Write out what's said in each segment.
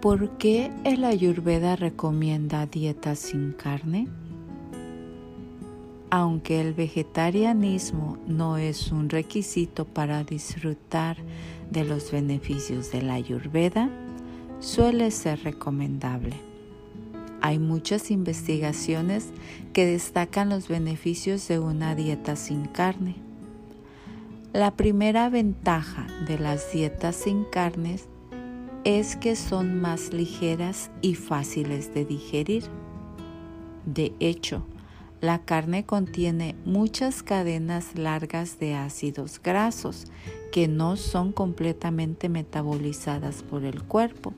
¿Por qué el ayurveda recomienda dieta sin carne? Aunque el vegetarianismo no es un requisito para disfrutar de los beneficios de la ayurveda, suele ser recomendable. Hay muchas investigaciones que destacan los beneficios de una dieta sin carne. La primera ventaja de las dietas sin carnes es que son más ligeras y fáciles de digerir. De hecho, la carne contiene muchas cadenas largas de ácidos grasos que no son completamente metabolizadas por el cuerpo.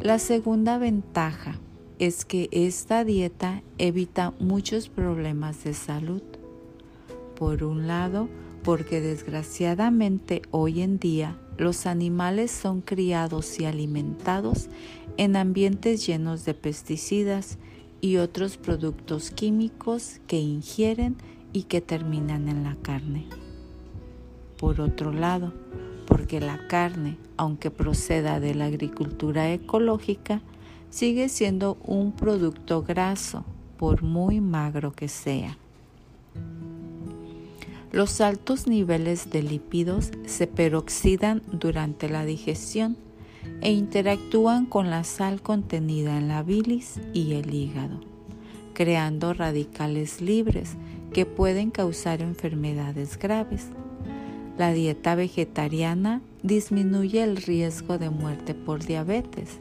La segunda ventaja es que esta dieta evita muchos problemas de salud. Por un lado, porque desgraciadamente hoy en día los animales son criados y alimentados en ambientes llenos de pesticidas y otros productos químicos que ingieren y que terminan en la carne. Por otro lado, porque la carne, aunque proceda de la agricultura ecológica, sigue siendo un producto graso, por muy magro que sea. Los altos niveles de lípidos se peroxidan durante la digestión e interactúan con la sal contenida en la bilis y el hígado, creando radicales libres que pueden causar enfermedades graves. La dieta vegetariana disminuye el riesgo de muerte por diabetes,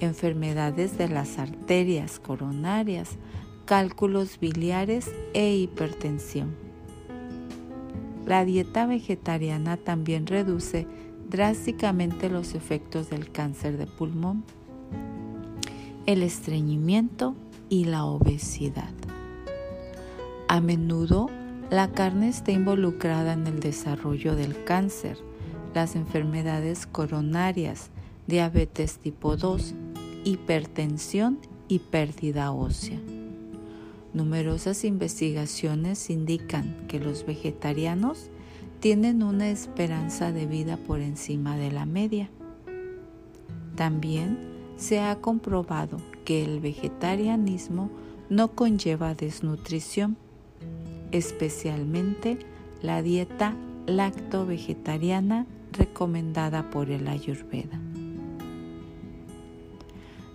enfermedades de las arterias coronarias, cálculos biliares e hipertensión. La dieta vegetariana también reduce drásticamente los efectos del cáncer de pulmón, el estreñimiento y la obesidad. A menudo la carne está involucrada en el desarrollo del cáncer, las enfermedades coronarias, diabetes tipo 2, hipertensión y pérdida ósea. Numerosas investigaciones indican que los vegetarianos tienen una esperanza de vida por encima de la media. También se ha comprobado que el vegetarianismo no conlleva desnutrición, especialmente la dieta lacto-vegetariana recomendada por el Ayurveda.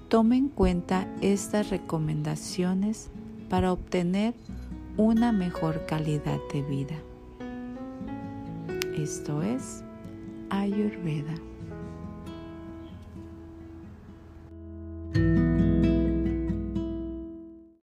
Tome en cuenta estas recomendaciones para obtener una mejor calidad de vida. Esto es Ayurveda.